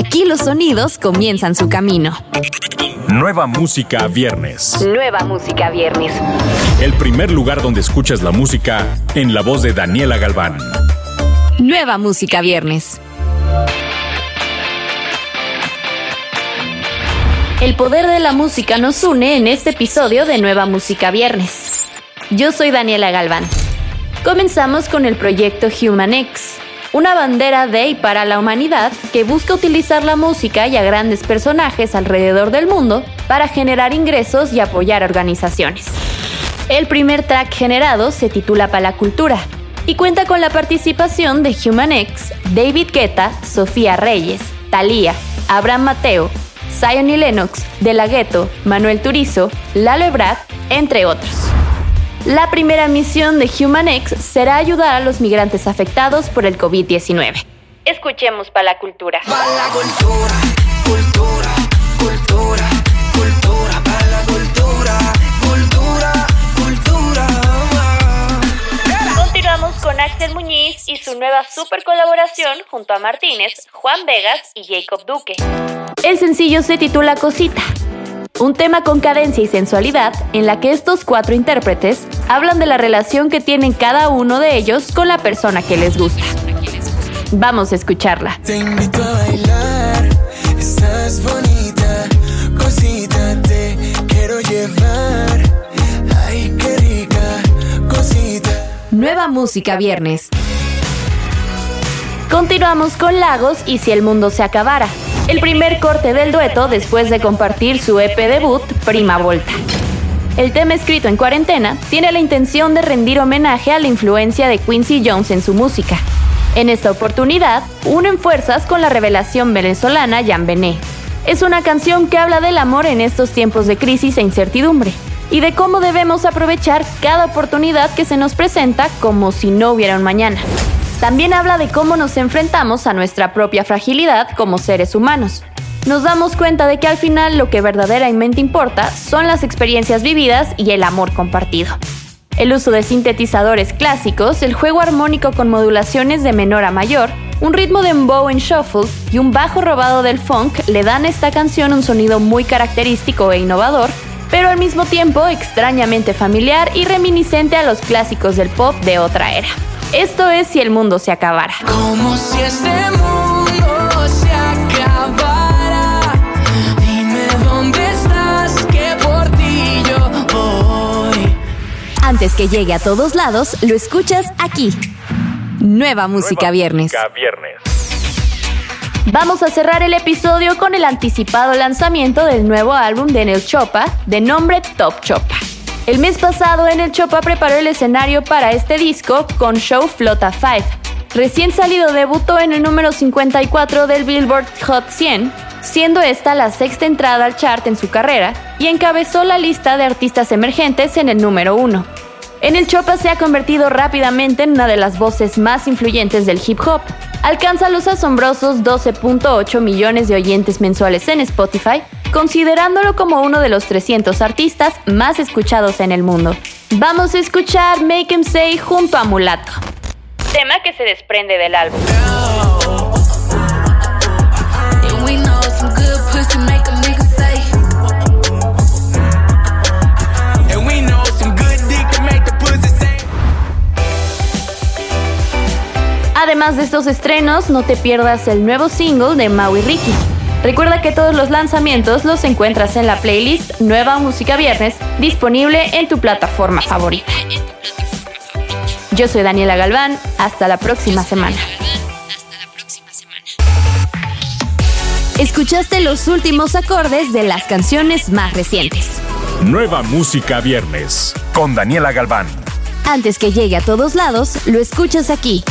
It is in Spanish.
Aquí los sonidos comienzan su camino. Nueva música viernes. Nueva música viernes. El primer lugar donde escuchas la música en la voz de Daniela Galván. Nueva música viernes. El poder de la música nos une en este episodio de Nueva Música Viernes. Yo soy Daniela Galván. Comenzamos con el proyecto Human X, una bandera de y para la humanidad que busca utilizar la música y a grandes personajes alrededor del mundo para generar ingresos y apoyar organizaciones. El primer track generado se titula Para la Cultura y cuenta con la participación de Human X, David Guetta, Sofía Reyes, Thalía, Abraham Mateo, Zion y Lennox, De La Ghetto, Manuel Turizo, Lalo Ebrard, entre otros. La primera misión de HumanX será ayudar a los migrantes afectados por el COVID-19. Escuchemos para la cultura. Pa' la cultura, cultura, cultura, cultura, pa' la cultura, cultura, cultura. Continuamos con Axel Muñiz y su nueva super colaboración junto a Martínez, Juan Vegas y Jacob Duque. El sencillo se titula Cosita. Un tema con cadencia y sensualidad en la que estos cuatro intérpretes hablan de la relación que tienen cada uno de ellos con la persona que les gusta. Vamos a escucharla. Te invito a bailar, estás bonita, cosita, te quiero llevar. Ay, qué rica, cosita. Nueva música viernes. Continuamos con Lagos y Si el mundo se acabara. El primer corte del dueto después de compartir su EP debut, Prima Volta. El tema escrito en cuarentena tiene la intención de rendir homenaje a la influencia de Quincy Jones en su música. En esta oportunidad, unen fuerzas con la revelación venezolana Jan Bené. Es una canción que habla del amor en estos tiempos de crisis e incertidumbre y de cómo debemos aprovechar cada oportunidad que se nos presenta como si no hubiera un mañana. También habla de cómo nos enfrentamos a nuestra propia fragilidad como seres humanos. Nos damos cuenta de que al final lo que verdaderamente importa son las experiencias vividas y el amor compartido. El uso de sintetizadores clásicos, el juego armónico con modulaciones de menor a mayor, un ritmo de embow en shuffle y un bajo robado del funk le dan a esta canción un sonido muy característico e innovador, pero al mismo tiempo extrañamente familiar y reminiscente a los clásicos del pop de otra era. Esto es Si el mundo se acabara. Este Antes que llegue a todos lados, lo escuchas aquí. Nueva Música Viernes. Viernes. Vamos a cerrar el episodio con el anticipado lanzamiento del nuevo álbum de Nel Chopa, de nombre Top Chopa. El mes pasado, en el Chopa preparó el escenario para este disco con Show Flota 5. Recién salido debutó en el número 54 del Billboard Hot 100, siendo esta la sexta entrada al chart en su carrera y encabezó la lista de artistas emergentes en el número 1. En el Chopa se ha convertido rápidamente en una de las voces más influyentes del hip hop. Alcanza los asombrosos 12.8 millones de oyentes mensuales en Spotify, considerándolo como uno de los 300 artistas más escuchados en el mundo. Vamos a escuchar Make 'em Say junto a Mulato. Tema que se desprende del álbum. Además de estos estrenos, no te pierdas el nuevo single de Maui Ricky. Recuerda que todos los lanzamientos los encuentras en la playlist Nueva Música Viernes, disponible en tu plataforma favorita. Yo soy Daniela Galván, hasta la próxima semana. Escuchaste los últimos acordes de las canciones más recientes. Nueva música viernes. Con Daniela Galván. Antes que llegue a todos lados, lo escuchas aquí.